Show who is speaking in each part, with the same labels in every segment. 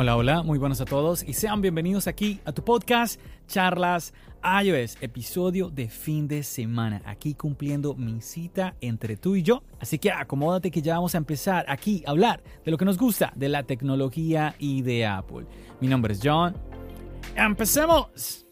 Speaker 1: Hola, hola, muy buenos a todos y sean bienvenidos aquí a tu podcast Charlas iOS, episodio de fin de semana, aquí cumpliendo mi cita entre tú y yo. Así que acomódate que ya vamos a empezar aquí a hablar de lo que nos gusta de la tecnología y de Apple. Mi nombre es John. ¡Empecemos!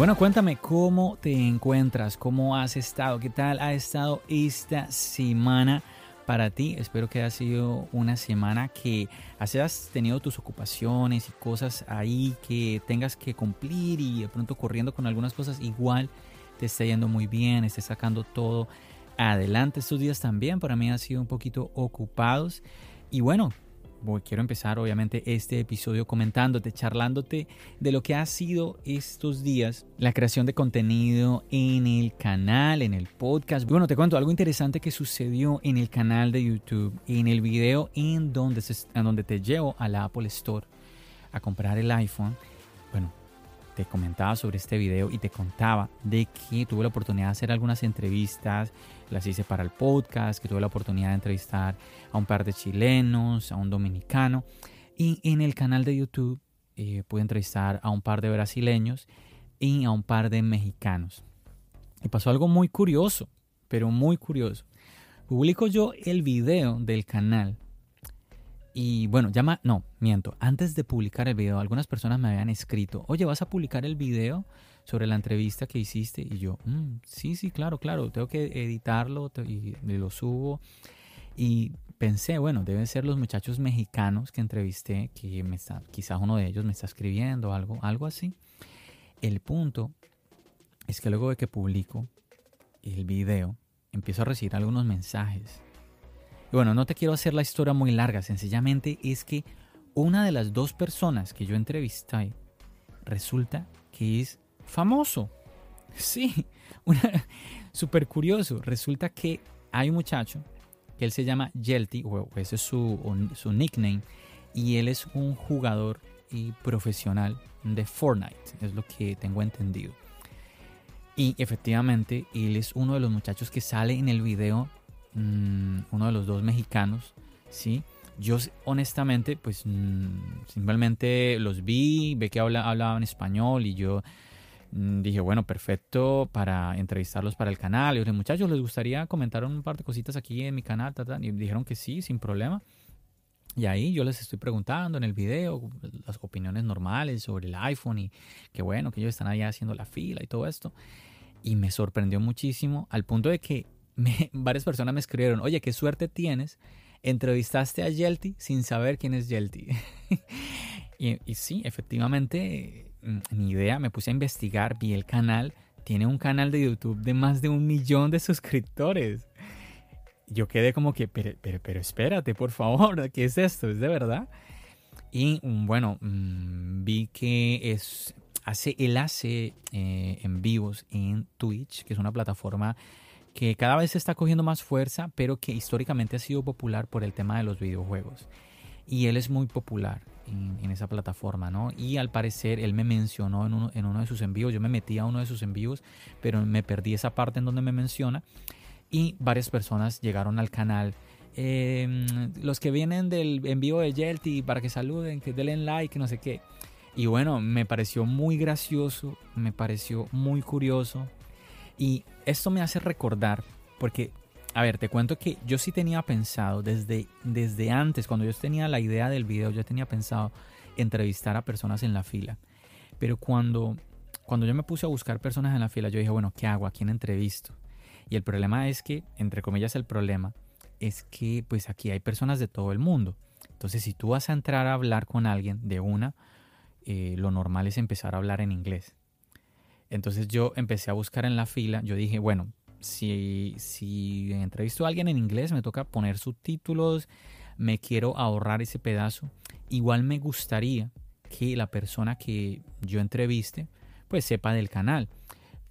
Speaker 1: Bueno, cuéntame cómo te encuentras, cómo has estado, qué tal ha estado esta semana para ti. Espero que haya sido una semana que hayas tenido tus ocupaciones y cosas ahí que tengas que cumplir y de pronto corriendo con algunas cosas igual te está yendo muy bien, estés sacando todo adelante. Estos días también para mí han sido un poquito ocupados y bueno, quiero empezar obviamente este episodio comentándote, charlándote de lo que ha sido estos días la creación de contenido en el canal, en el podcast. Bueno, te cuento algo interesante que sucedió en el canal de YouTube, en el video en donde te llevo a la Apple Store a comprar el iPhone. Bueno, te comentaba sobre este video y te contaba de que tuve la oportunidad de hacer algunas entrevistas, las hice para el podcast, que tuve la oportunidad de entrevistar a un par de chilenos, a un dominicano y en el canal de YouTube eh, pude entrevistar a un par de brasileños y a un par de mexicanos. Y pasó algo muy curioso, pero muy curioso. Publico yo el video del canal y bueno, llama, no, miento, antes de publicar el video, algunas personas me habían escrito, oye, ¿vas a publicar el video sobre la entrevista que hiciste? Y yo, mm, sí, sí, claro, claro, tengo que editarlo y lo subo. Y pensé, bueno, deben ser los muchachos mexicanos que entrevisté, que me está, quizás uno de ellos me está escribiendo, algo, algo así. El punto es que luego de que publico el video, empiezo a recibir algunos mensajes y bueno, no te quiero hacer la historia muy larga, sencillamente es que una de las dos personas que yo entrevisté resulta que es famoso. Sí, súper curioso. Resulta que hay un muchacho que él se llama Yelty, o ese es su, su nickname, y él es un jugador y profesional de Fortnite, es lo que tengo entendido. Y efectivamente, él es uno de los muchachos que sale en el video Mm, uno de los dos mexicanos, ¿sí? Yo honestamente, pues mm, simplemente los vi, ve que habla, hablaban español y yo dije, bueno, perfecto para entrevistarlos para el canal. Y dije, muchachos, ¿les gustaría comentar un par de cositas aquí en mi canal? Y dijeron que sí, sin problema. Y ahí yo les estoy preguntando en el video las opiniones normales sobre el iPhone y que bueno, que ellos están allá haciendo la fila y todo esto. Y me sorprendió muchísimo al punto de que varias personas me escribieron, oye, qué suerte tienes, entrevistaste a Yelty sin saber quién es Yelty. y, sí, efectivamente, mm, mi idea, me puse a investigar, vi el canal, tiene un canal de YouTube de más de un millón de suscriptores. Yo quedé como que, pero, pero, espérate, por favor, ¿qué es esto? ¿Es de verdad? Y mm, bueno, mm, vi que es, hace, él hace eh, en vivos en Twitch, que es una plataforma que cada vez está cogiendo más fuerza, pero que históricamente ha sido popular por el tema de los videojuegos. Y él es muy popular en, esa plataforma, ¿no? Y al parecer él me mencionó en uno, en uno de sus envíos, yo me metí a uno de sus envíos, pero me perdí esa parte en donde me menciona. Y varias personas llegaron al canal. Em, los que vienen del envío de Yelty para que saluden, que denle like, no sé qué. Y bueno, me pareció muy gracioso, me pareció muy curioso, y esto me hace recordar, porque a ver, te cuento que yo sí tenía pensado desde, desde antes, cuando yo tenía la idea del video, yo tenía pensado entrevistar a personas en la fila. Pero cuando, cuando yo me puse a buscar personas en la fila, yo dije, bueno, ¿qué hago? ¿A quién entrevisto? Y el problema es que, entre comillas, el problema es que pues aquí hay personas de todo el mundo. Entonces, si tú vas a entrar a hablar con alguien de una, eh, lo normal es empezar a hablar en inglés. Entonces yo empecé a buscar en la fila, yo dije, bueno, si, si entrevisto a alguien en inglés, me toca poner subtítulos, me quiero ahorrar ese pedazo. Igual me gustaría que la persona que yo entreviste, pues sepa del canal.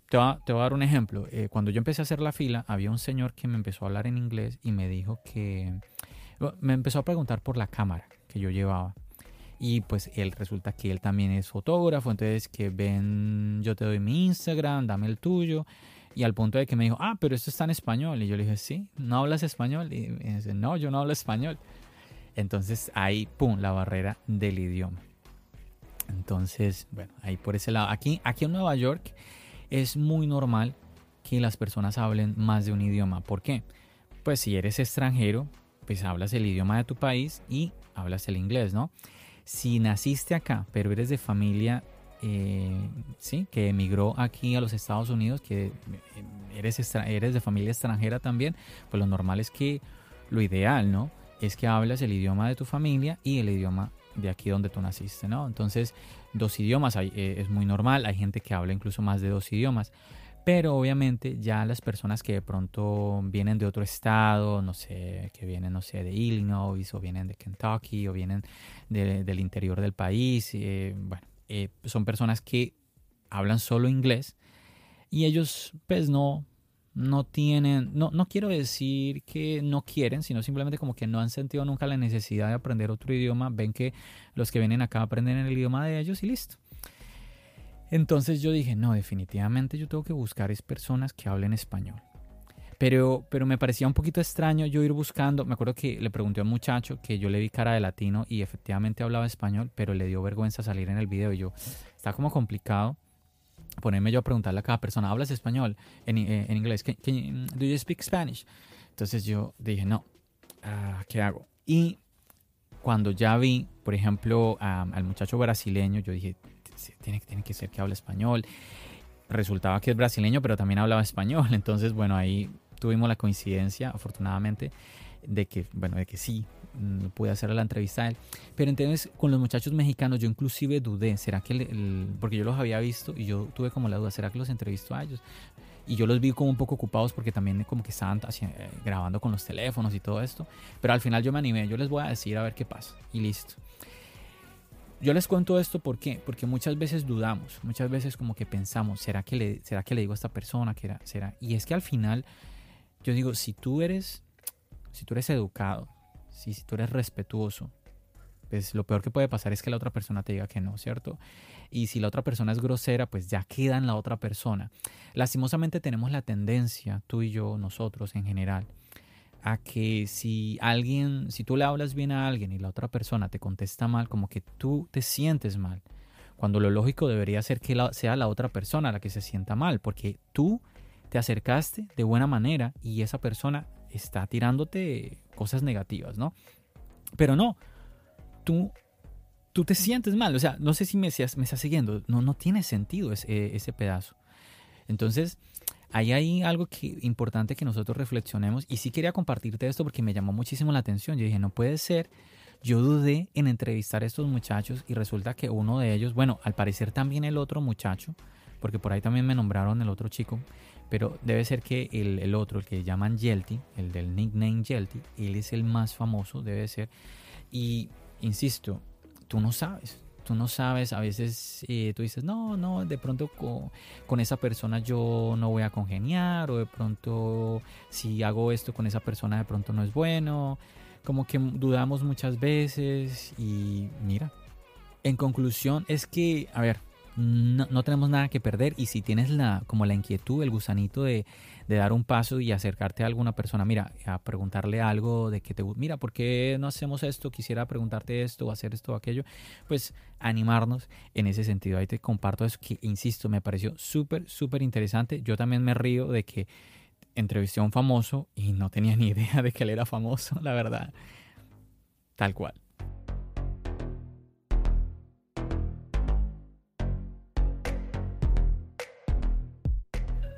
Speaker 1: Te voy, a, dar un ejemplo. Eh, cuando yo empecé a hacer la fila, había un señor que me empezó a hablar en inglés y me dijo que... Me empezó a preguntar por la cámara que yo llevaba. Y pues él resulta que él también es fotógrafo, entonces que ven, yo te doy mi Instagram, dame el tuyo. Y al punto de que me dijo, ah, pero esto está en español. Y yo le dije, sí, ¿no hablas español? Y me dice, no, yo no hablo español. Entonces ahí, pum, la barrera del idioma. Entonces, bueno, ahí por ese lado. Aquí, aquí en Nueva York es muy normal que las personas hablen más de un idioma. ¿Por qué? Pues si eres extranjero, pues hablas el idioma de tu país y hablas el inglés, ¿no? Si naciste acá, pero eres de familia, eh, sí, que emigró aquí a los Estados Unidos, que eh, eres, eres de familia extranjera también, pues lo normal es que lo ideal, ¿no? Es que hablas el idioma de tu familia y el idioma de aquí donde tú naciste, ¿no? Entonces, dos idiomas eh, es muy normal, hay gente que habla incluso más de dos idiomas. Pero obviamente ya las personas que de pronto vienen de otro estado, no sé, que vienen, no sé, de Illinois o vienen de Kentucky o vienen del interior del país, eh, bueno, eh, son personas que hablan solo inglés y ellos pues no, no tienen, no, no quiero decir que no quieren, sino simplemente como que no han sentido nunca la necesidad de aprender otro idioma, ven que los que vienen acá aprenden el idioma de ellos y listo. Entonces yo dije, no, definitivamente yo tengo que buscar es personas que hablen español. Pero, pero me parecía un poquito extraño yo ir buscando. Me acuerdo que le pregunté a un muchacho que yo le vi cara de latino y efectivamente hablaba español, pero le dio vergüenza salir en el video. Y yo, está como complicado ponerme yo a preguntarle a cada persona, ¿hablas español? En, eh, en inglés, ¿do you speak Spanish? Entonces yo dije, no, ah, ¿qué hago? Y cuando ya vi, por ejemplo, al muchacho brasileño, yo dije, tiene, tiene que ser que hable español. Resultaba que es brasileño, pero también hablaba español. Entonces, bueno, ahí tuvimos la coincidencia, afortunadamente, de que, bueno, de que sí, mm, pude hacer la entrevista a él. Pero entonces con los muchachos mexicanos yo inclusive dudé, ¿será que, porque yo los había visto y yo tuve como la duda, ¿será que los entrevisto a ellos? Y yo los vi como un poco ocupados porque también como que estaban eh, grabando con los teléfonos y todo esto. Pero al final yo me animé, yo les voy a decir a ver qué pasa. Y listo. Yo les cuento esto ¿por qué? porque muchas veces dudamos, muchas veces como que pensamos, ¿será que le, será que le digo a esta persona? era, será? Y es que al final, yo digo, si tú eres, si tú eres educado, si, tú eres respetuoso, pues lo peor que puede pasar es que la otra persona te diga que no, ¿cierto? Y si la otra persona es grosera, pues ya queda en la otra persona. Lastimosamente tenemos la tendencia, tú y yo, nosotros en general, a que si alguien, si tú le hablas bien a alguien y la otra persona te contesta mal, como que tú te sientes mal. Cuando lo lógico debería ser que sea la otra persona la que se sienta mal, porque tú te acercaste de buena manera y esa persona está tirándote cosas negativas, ¿no? Pero no, tú, tú te sientes mal. O sea, no sé si me, me estás siguiendo. No, no tiene sentido ese, ese pedazo. Entonces, Ahí hay algo que, importante que nosotros reflexionemos y sí quería compartirte esto porque me llamó muchísimo la atención. Yo dije, no puede ser. Yo dudé en entrevistar a estos muchachos y resulta que uno de ellos, bueno, al parecer también el otro muchacho, porque por ahí también me nombraron el otro chico, pero debe ser que el, el otro, el que llaman Yelty, el del nickname Yelty, él es el más famoso, debe ser. Y insisto, tú no sabes, tú no sabes, a veces eh, tú dices, no, no, de pronto con, esa persona yo no voy a congeniar o de pronto si hago esto con esa persona de pronto no es bueno, como que dudamos muchas veces y mira, en conclusión es que, a ver, no, tenemos nada que perder y si tienes la, como la inquietud, el gusanito de, dar un paso y acercarte a alguna persona, mira, a preguntarle algo de que te mira, ¿por qué no hacemos esto? Quisiera preguntarte esto o hacer esto o aquello, pues animarnos en ese sentido. Ahí te comparto eso que, insisto, me pareció súper, súper interesante. Yo también me río de que entrevisté a un famoso y no tenía ni idea de que él era famoso, la verdad. Tal cual.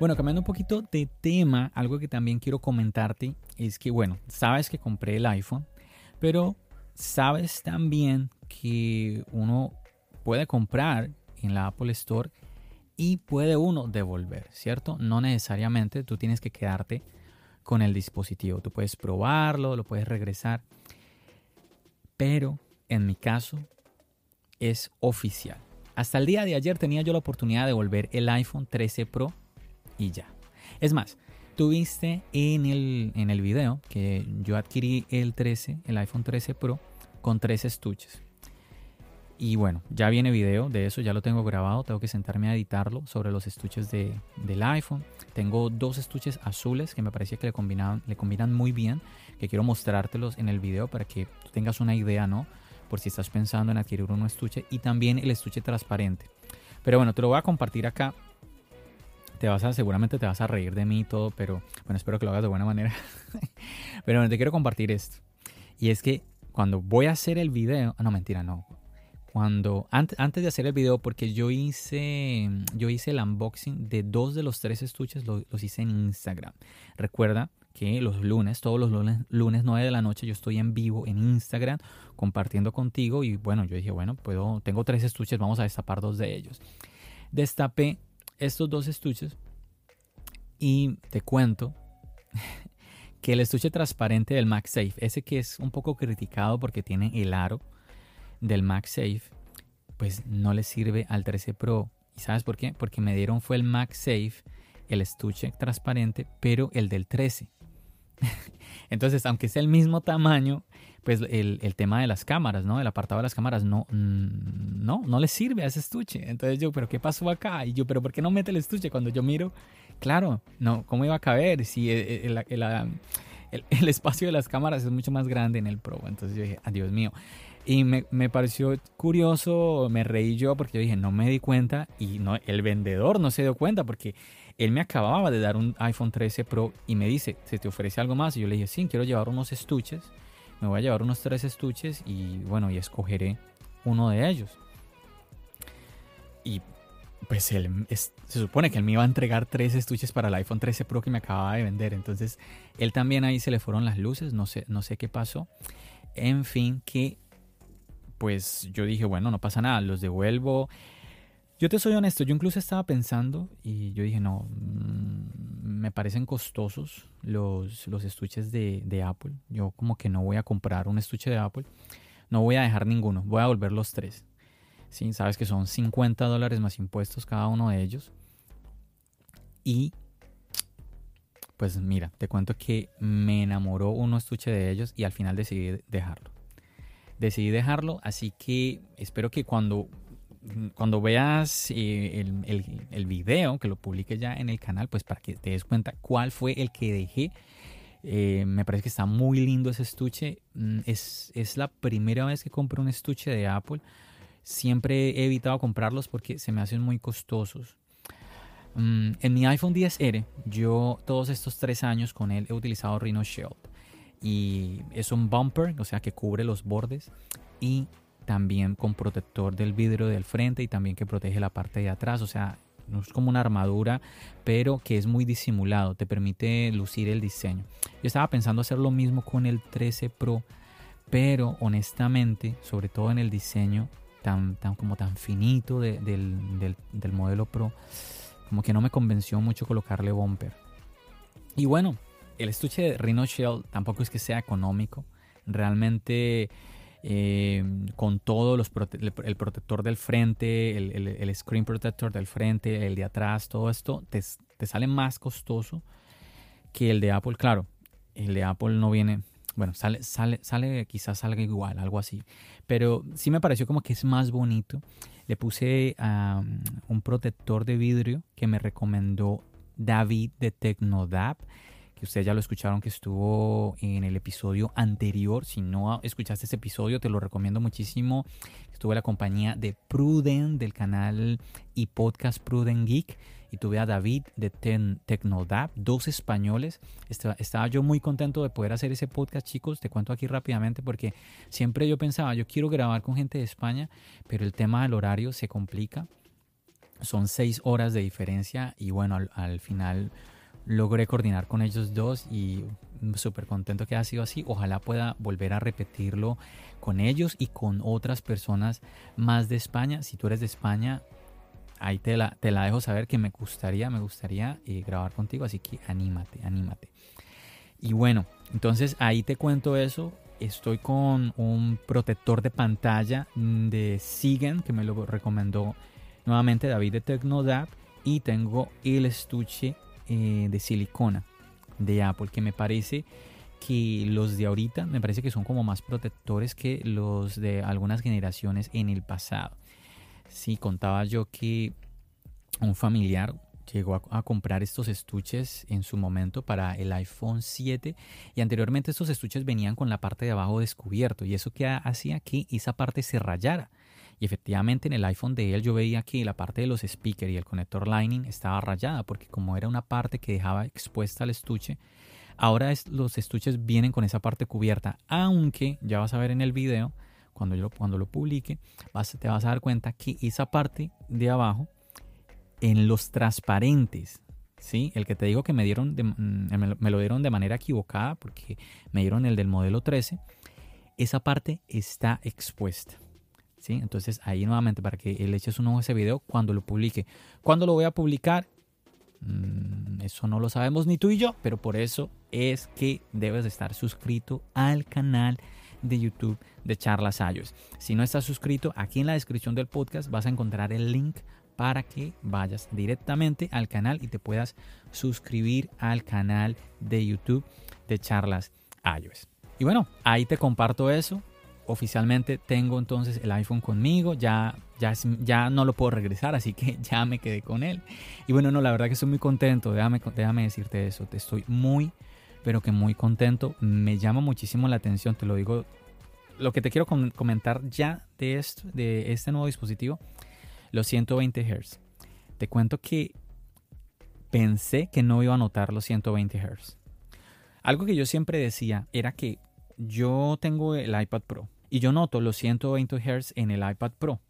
Speaker 1: Bueno, cambiando un poquito de tema, algo que también quiero comentarte es que, bueno, sabes que compré el iPhone, pero sabes también que uno puede comprar en la Apple Store y puede uno devolver, ¿cierto? No necesariamente tú tienes que quedarte con el dispositivo. Tú puedes probarlo, lo puedes regresar. Pero en mi caso es oficial. Hasta el día de ayer tenía yo la oportunidad de devolver el iPhone 13 Pro ya. Es más, tuviste en el, en el video que yo adquirí el 13, el iPhone 13 Pro, con tres estuches. Y bueno, ya viene video de eso, ya lo tengo grabado, tengo que sentarme a editarlo sobre los estuches de, del iPhone. Tengo dos estuches azules que me parecía que le, combinaban, le combinan muy bien, que quiero mostrártelos en el video para que tengas una idea, ¿no? Por si estás pensando en adquirir un estuche y también el estuche transparente. Pero bueno, te lo voy a compartir acá te vas a, seguramente te vas a reír de mí y todo, pero bueno, espero que lo hagas de buena manera. pero te quiero compartir esto. Y es que cuando voy a hacer el video, ah, no, mentira, no. Cuando, antes, antes de hacer el video, porque yo hice, yo hice el unboxing de dos de los tres estuches, los hice en Instagram. Recuerda que los lunes, todos los lunes, lunes 9 de la noche, yo estoy en vivo en Instagram compartiendo contigo y bueno, yo dije, bueno, puedo, tengo tres estuches, vamos a destapar dos de ellos. Destapé estos dos estuches y te cuento que el estuche transparente del MagSafe, ese que es un poco criticado porque tiene el aro del MagSafe, pues no le sirve al 13 Pro. ¿Y sabes por qué? Porque me dieron fue el MagSafe, el estuche transparente, pero el del 13. Entonces, aunque sea el mismo tamaño, pues el, tema de las cámaras, ¿no? El apartado de las cámaras no, mm, no, no le sirve a ese estuche. Entonces yo, ¿pero qué pasó acá? Y yo, ¿pero por qué no mete el estuche? Cuando yo miro, claro, no, ¿cómo iba a caber? Si el, el, espacio de las cámaras es mucho más grande en el Pro. Entonces yo dije, adiós ah, mío. Y me, me, pareció curioso, me reí yo porque yo dije, no me di cuenta y no, el vendedor no se dio cuenta porque él me acababa de dar un iPhone 13 Pro y me dice, ¿se te ofrece algo más? Y yo le dije, sí, quiero llevar unos estuches me voy a llevar unos tres estuches y bueno, y escogeré uno de ellos. Y pues él, se supone que él me iba a entregar tres estuches para el iPhone 13 Pro que me acababa de vender. Entonces, él también ahí se le fueron las luces, no sé, no sé qué pasó. En fin, que pues yo dije, bueno, no pasa nada, los devuelvo. Yo te soy honesto, yo incluso estaba pensando y yo dije, no, mm, me parecen costosos los, los estuches de, de, Apple. Yo como que no voy a comprar un estuche de Apple, no voy a dejar ninguno, voy a volver los tres. Sí, sabes que son 50 dólares más impuestos cada uno de ellos. Y pues mira, te cuento que me enamoró uno estuche de ellos y al final decidí dejarlo. Decidí dejarlo, así que espero que cuando cuando veas eh, el, el, video, que lo publique ya en el canal, pues para que te des cuenta cuál fue el que dejé. Eh, me parece que está muy lindo ese estuche. Mm, es, es, la primera vez que compro un estuche de Apple. Siempre he evitado comprarlos porque se me hacen muy costosos. Mm, en mi iPhone 10R, yo todos estos tres años con él he utilizado Rhino Shield. Y es un bumper, o sea que cubre los bordes. Y también con protector del vidrio del frente y también que protege la parte de atrás, o sea, no es como una armadura, pero que es muy disimulado, te permite lucir el diseño. Yo estaba pensando hacer lo mismo con el 13 Pro, pero honestamente, sobre todo en el diseño tan, tan como tan finito del, del, del modelo Pro, como que no me convenció mucho colocarle bumper. Y bueno, el estuche de Rhino Shell tampoco es que sea económico. Realmente eh, con todo el protector del frente, el, screen protector del frente, el de atrás, todo esto te, sale más costoso que el de Apple. Claro, el de Apple no viene, bueno, sale, sale, sale, quizás salga igual, algo así. Pero sí me pareció como que es más bonito. Le puse un protector de vidrio que me recomendó David de Tecnodap que ustedes ya lo escucharon que estuvo en el episodio anterior. Si no escuchaste ese episodio, te lo recomiendo muchísimo. Estuve en la compañía de Pruden del canal y podcast Pruden Geek y tuve a David de Ten Tecnodab, dos españoles. Estaba, yo muy contento de poder hacer ese podcast, chicos. Te cuento aquí rápidamente porque siempre yo pensaba, yo quiero grabar con gente de España, pero el tema del horario se complica. Son seis horas de diferencia y bueno, al, final logré coordinar con ellos dos y súper contento que ha sido así. Ojalá pueda volver a repetirlo con ellos y con otras personas más de España. Si tú eres de España, ahí te la, te la dejo saber que me gustaría, me gustaría eh, grabar contigo, así que anímate, anímate. Y bueno, entonces ahí te cuento eso. Estoy con un protector de pantalla de Sigen que me lo recomendó nuevamente David de Tecnodap y tengo el estuche eh, de silicona de Apple que me parece que los de ahorita me parece que son como más protectores que los de algunas generaciones en el pasado. Sí, contaba yo que un familiar llegó a, comprar estos estuches en su momento para el iPhone 7 y anteriormente estos estuches venían con la parte de abajo descubierto y eso que hacía que esa parte se rayara. Y efectivamente en el iPhone de él yo veía que la parte de los speakers y el conector Lightning estaba rayada porque como era una parte que dejaba expuesta al estuche, ahora los estuches vienen con esa parte cubierta, aunque ya vas a ver en el video cuando cuando lo publique, vas, te vas a dar cuenta que esa parte de abajo, en los transparentes, ¿sí? El que te digo que me, dieron mm, me lo dieron de manera equivocada porque me dieron el del modelo 13, esa parte está expuesta. Entonces ahí nuevamente para que le eches un ojo a ese video cuando lo publique. ¿Cuándo lo voy a publicar? Mm, eso no lo sabemos ni tú y yo, pero por eso es que debes estar suscrito al canal de YouTube de Charlas Ayos. Si no estás suscrito, aquí en la descripción del podcast vas a encontrar el link para que vayas directamente al canal y te puedas suscribir al canal de YouTube de Charlas iOS. Y bueno, ahí te comparto eso. Oficialmente tengo entonces el iPhone conmigo, ya, ya, ya no lo puedo regresar, así que ya me quedé con él. Y bueno, no, la verdad que estoy muy contento, déjame, déjame decirte eso, te estoy muy, pero que muy contento. Me llama muchísimo la atención, te lo digo. Lo que te quiero comentar ya de, esto, de este nuevo dispositivo, los 120 Hz. Te cuento que pensé que no iba a notar los 120 Hz. Algo que yo siempre decía era que yo tengo el iPad Pro y yo noto los 120 Hz en el iPad Pro.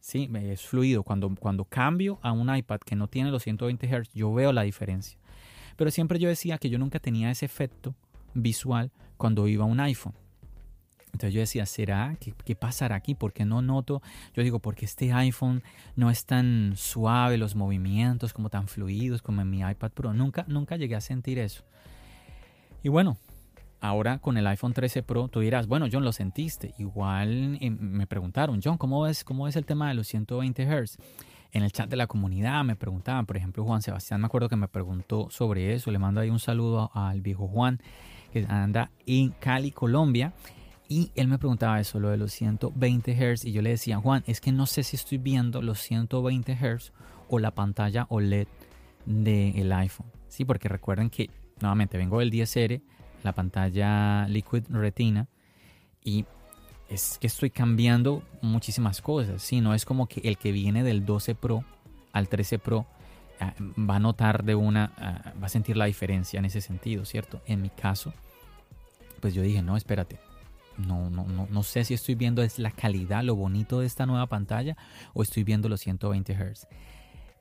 Speaker 1: Sí, es fluido. Cuando, cuando cambio a un iPad que no tiene los 120 Hz, yo veo la diferencia. Pero siempre yo decía que yo nunca tenía ese efecto visual cuando iba a un iPhone. Entonces yo decía, ¿será? ¿Qué, ¿Qué, pasará aquí? ¿Por qué no noto? Yo digo, porque este iPhone no es tan suave, los movimientos como tan fluidos como en mi iPad Pro. Nunca, nunca llegué a sentir eso. Y bueno, ahora con el iPhone 13 Pro, tú dirás, bueno, John, lo sentiste. Igual eh, me preguntaron, John, ¿cómo es, ¿cómo es el tema de los 120 Hz? en el chat de la comunidad me preguntaban, por ejemplo, Juan Sebastián, me acuerdo que me preguntó sobre eso, le mando ahí un saludo al viejo Juan, que anda en Cali, Colombia, y él me preguntaba eso, lo de los 120 Hz, y yo le decía, Juan, es que no sé si estoy viendo los 120 Hz o la pantalla OLED del iPhone, ¿sí? Porque recuerden que, nuevamente, vengo del 10R, la pantalla Liquid Retina, y es que estoy cambiando muchísimas cosas. Si no es como que el que viene del 12 Pro al 13 Pro ah, va a notar de una, ah, va a sentir la diferencia en ese sentido, ¿cierto? En mi caso, pues yo dije, no, espérate. No, no, no, no sé si estoy viendo es la calidad, lo bonito de esta nueva pantalla o estoy viendo los 120 Hz.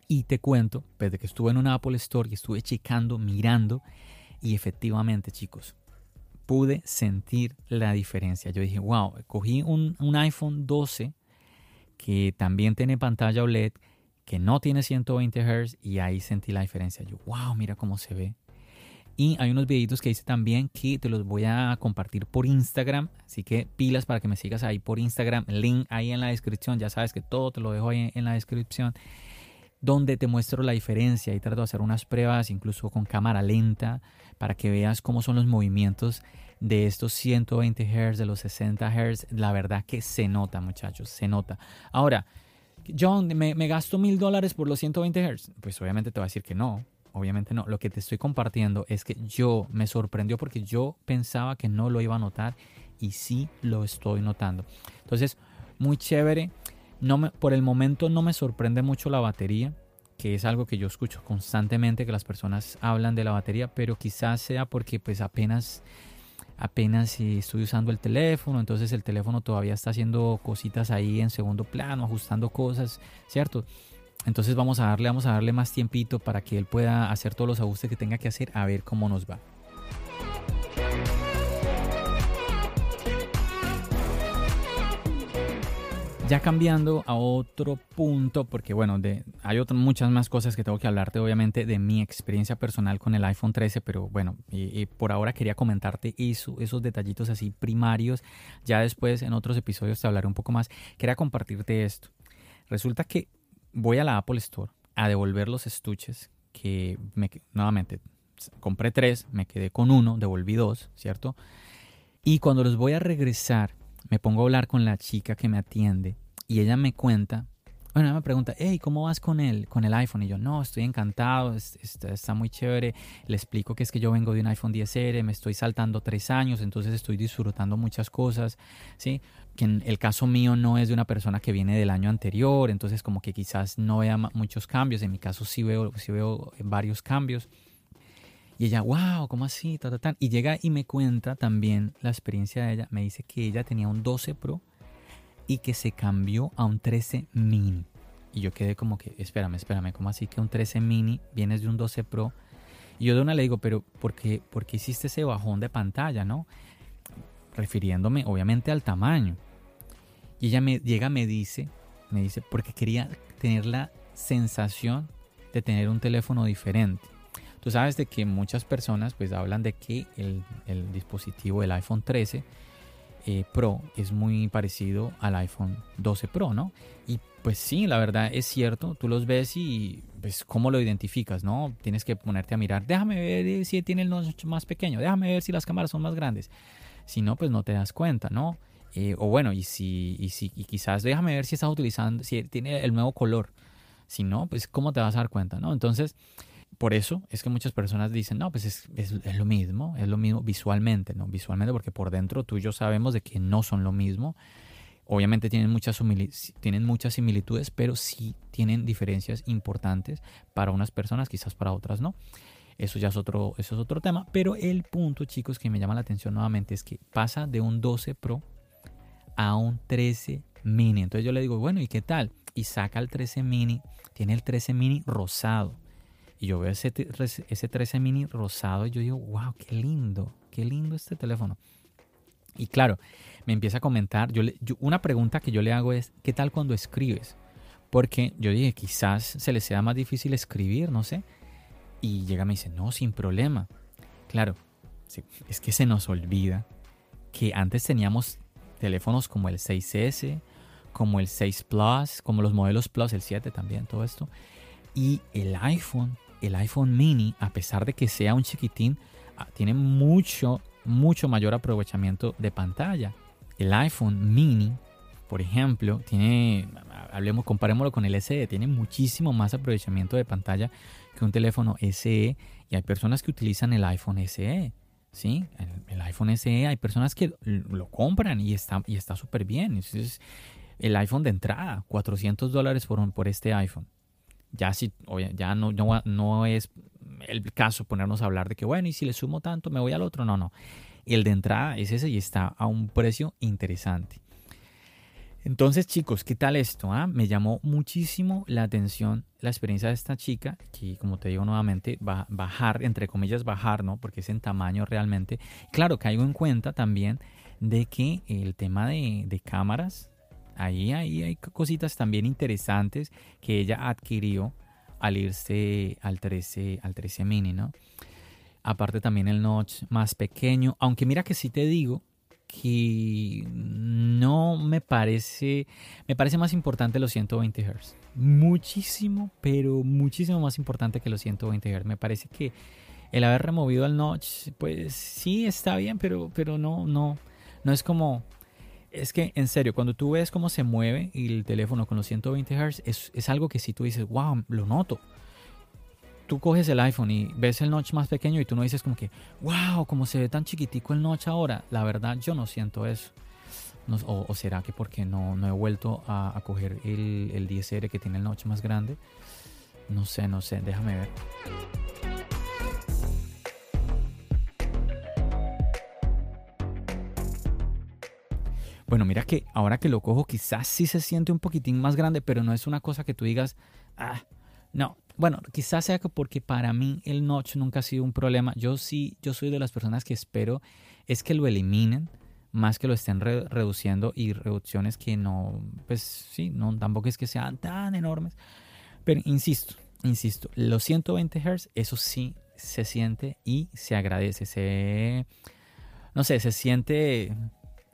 Speaker 1: Y te cuento, desde que estuve en un Apple Store y estuve checando, mirando, y efectivamente, chicos, pude sentir la diferencia. Yo dije, wow, cogí un, iPhone 12 que también tiene pantalla OLED, que no tiene 120 Hz y ahí sentí la diferencia. Yo, wow, mira cómo se ve. Y hay unos videitos que hice también que te los voy a compartir por Instagram. Así que pilas para que me sigas ahí por Instagram. Link ahí en la descripción. Ya sabes que todo te lo dejo ahí en la descripción. Donde te muestro la diferencia y trato de hacer unas pruebas incluso con cámara lenta para que veas cómo son los movimientos de estos 120 Hz, de los 60 Hz. La verdad que se nota, muchachos, se nota. Ahora, John, ¿me, gasto mil dólares por los 120 Hz? Pues obviamente te va a decir que no. obviamente no. Lo que te estoy compartiendo es que yo me sorprendió porque yo pensaba que no lo iba a notar y sí lo estoy notando. Entonces, muy chévere. No me, por el momento no me sorprende mucho la batería, que es algo que yo escucho constantemente que las personas hablan de la batería, pero quizás sea porque pues apenas apenas estoy usando el teléfono, entonces el teléfono todavía está haciendo cositas ahí en segundo plano, ajustando cosas, ¿cierto? Entonces vamos a darle, vamos a darle más tiempito para que él pueda hacer todos los ajustes que tenga que hacer a ver cómo nos va. Ya cambiando a otro punto, porque bueno, de, hay otras muchas más cosas que tengo que hablarte, obviamente, de mi experiencia personal con el iPhone 13, pero bueno, y, por ahora quería comentarte eso, esos detallitos así primarios. Ya después en otros episodios te hablaré un poco más. Quería compartirte esto. Resulta que voy a la Apple Store a devolver los estuches que me, nuevamente compré tres, me quedé con uno, devolví dos, ¿cierto? Y cuando los voy a regresar, me pongo a hablar con la chica que me atiende y ella me cuenta, bueno, ella me pregunta, hey, ¿cómo vas con el, con el iPhone? Y yo, no, estoy encantado, está, está, muy chévere. Le explico que es que yo vengo de un iPhone 10R, me estoy saltando tres años, entonces estoy disfrutando muchas cosas, ¿sí? Que en el caso mío no es de una persona que viene del año anterior, entonces como que quizás no vea muchos cambios, en mi caso sí veo, sí veo varios cambios. Y ella, wow, ¿cómo así? Y llega y me cuenta también la experiencia de ella. Me dice que ella tenía un 12 Pro y que se cambió a un 13 mini. Y yo quedé como que, espérame, espérame, ¿cómo así que un 13 mini vienes de un 12 Pro? Y yo de una le digo, pero ¿por qué, ¿por qué hiciste ese bajón de pantalla, no? Refiriéndome obviamente al tamaño. Y ella me llega, me dice, me dice, porque quería tener la sensación de tener un teléfono diferente. Tú sabes de que muchas personas pues hablan de que el, dispositivo, el iPhone 13 eh, Pro es muy parecido al iPhone 12 Pro, ¿no? Y pues sí, la verdad es cierto, tú los ves y pues cómo lo identificas, ¿no? Tienes que ponerte a mirar, déjame ver si tiene el notch más pequeño, déjame ver si las cámaras son más grandes. Si no, pues no te das cuenta, ¿no? Eh, o bueno, y si, y si y quizás déjame ver si estás utilizando, si tiene el nuevo color. Si no, pues cómo te vas a dar cuenta, ¿no? Entonces, por eso es que muchas personas dicen, no, pues es, es, lo mismo, es lo mismo visualmente, ¿no? Visualmente porque por dentro tú y yo sabemos de que no son lo mismo. Obviamente tienen muchas, tienen muchas similitudes, pero sí tienen diferencias importantes para unas personas, quizás para otras no. Eso ya es otro, eso es otro tema. Pero el punto, chicos, que me llama la atención nuevamente es que pasa de un 12 Pro a un 13 mini. Entonces yo le digo, bueno, ¿y qué tal? Y saca el 13 mini, tiene el 13 mini rosado y yo veo ese, ese 13 mini rosado y yo digo, wow, qué lindo, qué lindo este teléfono. Y claro, me empieza a comentar, yo, una pregunta que yo le hago es, ¿qué tal cuando escribes? Porque yo dije, quizás se le sea más difícil escribir, no sé. Y llega y me dice, no, sin problema. Claro, es que se nos olvida que antes teníamos teléfonos como el 6S, como el 6 Plus, como los modelos Plus, el 7 también, todo esto. Y el iPhone el iPhone mini, a pesar de que sea un chiquitín, ah, tiene mucho, mucho mayor aprovechamiento de pantalla. El iPhone mini, por ejemplo, tiene, hablemos, comparémoslo con el SE, tiene muchísimo más aprovechamiento de pantalla que un teléfono SE y hay personas que utilizan el iPhone SE. ¿sí? El, iPhone SE hay personas que lo compran y está y súper bien. Es el iPhone de entrada, 400 dólares por este iPhone. Ya, si, ya no, no, no es el caso ponernos a hablar de que, bueno, y si le sumo tanto, me voy al otro. No, no. El de entrada es ese y está a un precio interesante. Entonces, chicos, ¿qué tal esto? Ah? Me llamó muchísimo la atención la experiencia de esta chica, que como te digo nuevamente, va bajar, entre comillas, bajar, ¿no? Porque es en tamaño realmente. Claro, caigo en cuenta también de que el tema de, de cámaras Ahí, ahí hay cositas también interesantes que ella adquirió al irse al 13, al 13 mini, ¿no? Aparte también el notch más pequeño, aunque mira que sí te digo que no me parece, me parece más importante los 120 Hz. Muchísimo, pero muchísimo más importante que los 120 Hz. Me parece que el haber removido el notch, pues sí está bien, pero, pero no, no, no es como es que, en serio, cuando tú ves cómo se mueve el teléfono con los 120 Hz, es, algo que si tú dices, wow, lo noto. tú coges el iPhone y ves el notch más pequeño y tú no dices como que, wow, como se ve tan chiquitico el notch ahora. La verdad yo no siento eso. o, será que porque no, no he vuelto a, coger el, el 10R que tiene el notch más grande. No sé, no sé, déjame ver. Bueno, mira que ahora que lo cojo quizás sí se siente un poquitín más grande, pero no es una cosa que tú digas, ah, no. Bueno, quizás sea que porque para mí el notch nunca ha sido un problema. Yo sí, yo soy de las personas que espero es que lo eliminen más que lo estén reduciendo y reducciones que no, pues sí, no, tampoco es que sean tan enormes. Pero insisto, insisto, los 120 Hz, eso sí se siente y se agradece. Se, no sé, se siente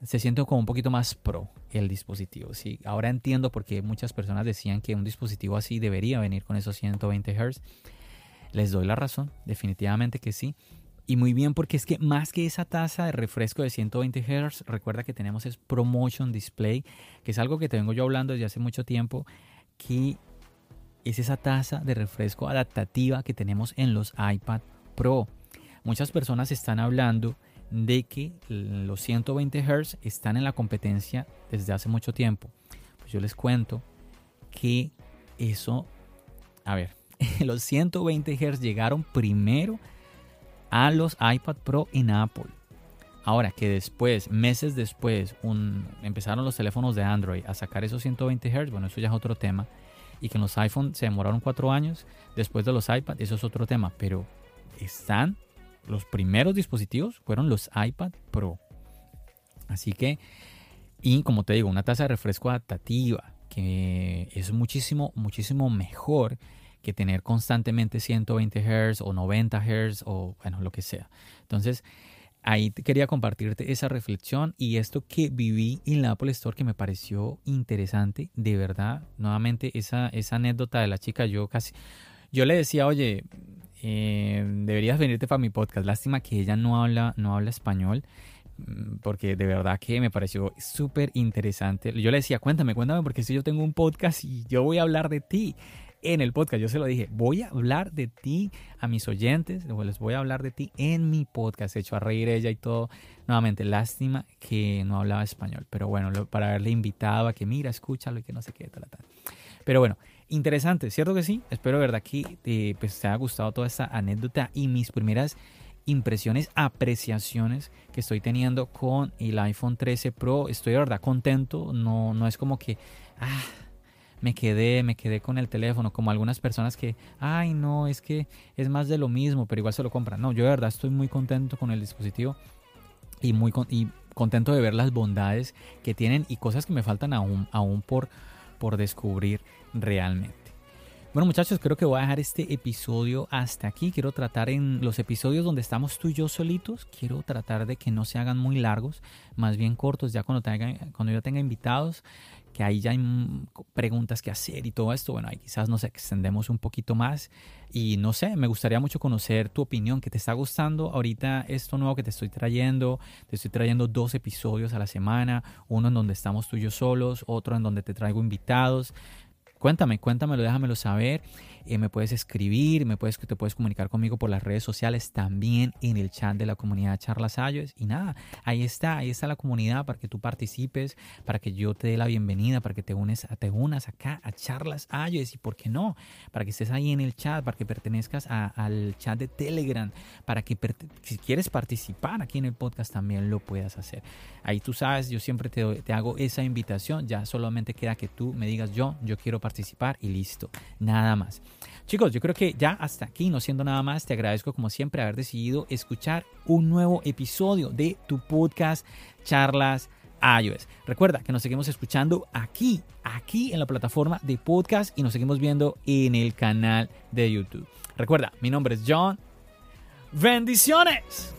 Speaker 1: se siente como un poquito más pro el dispositivo. ¿sí? Ahora entiendo por qué muchas personas decían que un dispositivo así debería venir con esos 120 Hz. Les doy la razón, definitivamente que sí. Y muy bien porque es que más que esa tasa de refresco de 120 Hz, recuerda que tenemos es Promotion Display, que es algo que te vengo yo hablando desde hace mucho tiempo, que es esa tasa de refresco adaptativa que tenemos en los iPad Pro. Muchas personas están hablando de que los 120 Hz están en la competencia desde hace mucho tiempo. Pues yo les cuento que eso, a ver, los 120 Hz llegaron primero a los iPad Pro en Apple. Ahora que después, meses después, empezaron los teléfonos de Android a sacar esos 120 Hz, bueno, eso ya es otro tema. Y que en los iPhone se demoraron cuatro años después de los iPad, eso es otro tema. Pero están los primeros dispositivos fueron los iPad Pro. Así que, y como te digo, una tasa de refresco adaptativa que es muchísimo, muchísimo mejor que tener constantemente 120 Hz o 90 Hz o bueno, lo que sea. Entonces, ahí quería compartirte esa reflexión y esto que viví en la Apple Store que me pareció interesante, de verdad, nuevamente esa, esa anécdota de la chica, yo casi, yo le decía, oye, eh, deberías venirte para mi podcast. Lástima que ella no habla, no habla español, mm, porque de verdad que me pareció súper interesante. Yo le decía, cuéntame, cuéntame, porque si yo tengo un podcast y yo voy a hablar de ti en el podcast. Yo se lo dije, voy a hablar de ti a mis oyentes, les voy a hablar de ti en mi podcast. He hecho a reír ella y todo. Nuevamente, lástima que no hablaba español, pero bueno, para haberle invitado a que mira, escúchalo y que no sé qué, tal, tal. Pero bueno, interesante, ¿cierto que sí? Espero de verdad que eh, pues, te haya gustado toda esta anécdota y mis primeras impresiones, apreciaciones que estoy teniendo con el iPhone 13 Pro. Estoy de verdad contento, no, no es como que, ah, me quedé, me quedé con el teléfono, como algunas personas que, ay, no, es que es más de lo mismo, pero igual se lo compran. No, yo de verdad estoy muy contento con el dispositivo y muy y contento de ver las bondades que tienen y cosas que me faltan aún, aún por por descubrir realmente. Bueno muchachos, creo que voy a dejar este episodio hasta aquí. Quiero tratar en los episodios donde estamos tú y yo solitos, quiero tratar de que no se hagan muy largos, más bien cortos, ya cuando, tenga, cuando yo tenga invitados, que ahí ya hay preguntas que hacer y todo esto, bueno, ahí quizás nos extendemos un poquito más. Y no sé, me gustaría mucho conocer tu opinión, que te está gustando ahorita esto nuevo que te estoy trayendo, te estoy trayendo dos episodios a la semana, uno en donde estamos tú y yo solos, otro en donde te traigo invitados, Cuéntame, cuéntamelo, déjamelo saber. Eh, me puedes escribir, me puedes, te puedes comunicar conmigo por las redes sociales, también en el chat de la comunidad Charlas Ayos. Y nada, ahí está, ahí está la comunidad para que tú participes, para que yo te dé la bienvenida, para que te, unes, te unas acá a Charlas Ayos y por qué no, para que estés ahí en el chat, para que pertenezcas al chat de Telegram, para que si quieres participar aquí en el podcast también lo puedas hacer. Ahí tú sabes, yo siempre te, te hago esa invitación, ya solamente queda que tú me digas yo, yo quiero participar y listo, nada más. Chicos, yo creo que ya hasta aquí, no siendo nada más, te agradezco como siempre haber decidido escuchar un nuevo episodio de tu podcast Charlas iOS. Recuerda que nos seguimos escuchando aquí, aquí en la plataforma de podcast y nos seguimos viendo en el canal de YouTube. Recuerda, mi nombre es John. Bendiciones.